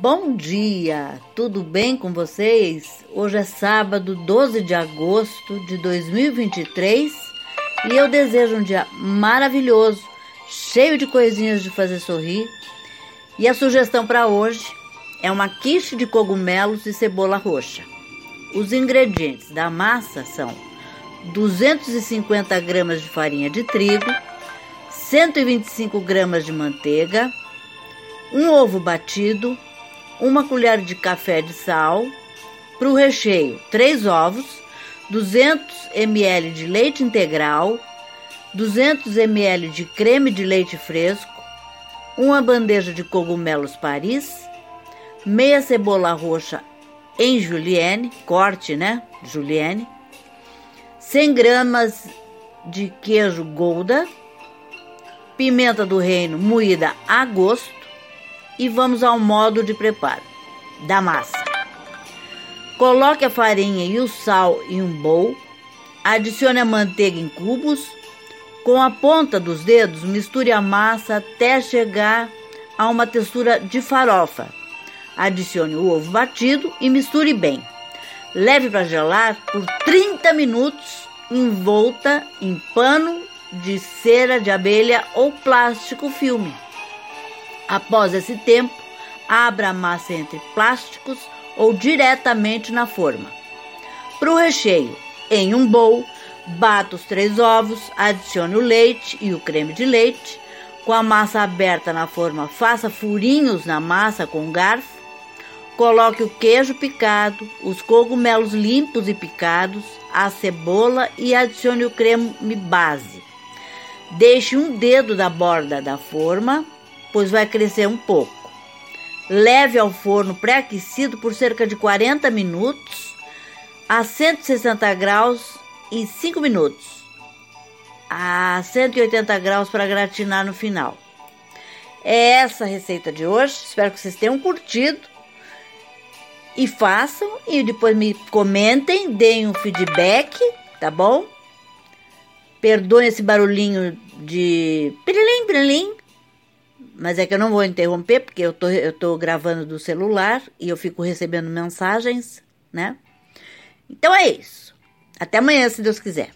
Bom dia, tudo bem com vocês? Hoje é sábado, 12 de agosto de 2023 e eu desejo um dia maravilhoso, cheio de coisinhas de fazer sorrir. E a sugestão para hoje é uma quiche de cogumelos e cebola roxa. Os ingredientes da massa são 250 gramas de farinha de trigo, 125 gramas de manteiga, um ovo batido, uma colher de café de sal, para o recheio, três ovos, 200 ml de leite integral, 200 ml de creme de leite fresco, uma bandeja de cogumelos Paris, meia cebola roxa em julienne, corte, né? Julienne, 100 gramas de queijo Gouda, pimenta do reino moída a gosto, e vamos ao modo de preparo da massa. Coloque a farinha e o sal em um bowl, adicione a manteiga em cubos. Com a ponta dos dedos, misture a massa até chegar a uma textura de farofa. Adicione o ovo batido e misture bem. Leve para gelar por 30 minutos envolta em pano de cera de abelha ou plástico filme. Após esse tempo, abra a massa entre plásticos ou diretamente na forma. Para o recheio, em um bowl, bata os três ovos, adicione o leite e o creme de leite. Com a massa aberta na forma, faça furinhos na massa com um garfo. Coloque o queijo picado, os cogumelos limpos e picados, a cebola e adicione o creme base. Deixe um dedo da borda da forma pois vai crescer um pouco. Leve ao forno pré-aquecido por cerca de 40 minutos a 160 graus e 5 minutos a 180 graus para gratinar no final. É essa a receita de hoje. Espero que vocês tenham curtido e façam e depois me comentem, deem um feedback, tá bom? Perdoem esse barulhinho de pirilim, pirilim, mas é que eu não vou interromper, porque eu tô, eu tô gravando do celular e eu fico recebendo mensagens, né? Então é isso. Até amanhã, se Deus quiser.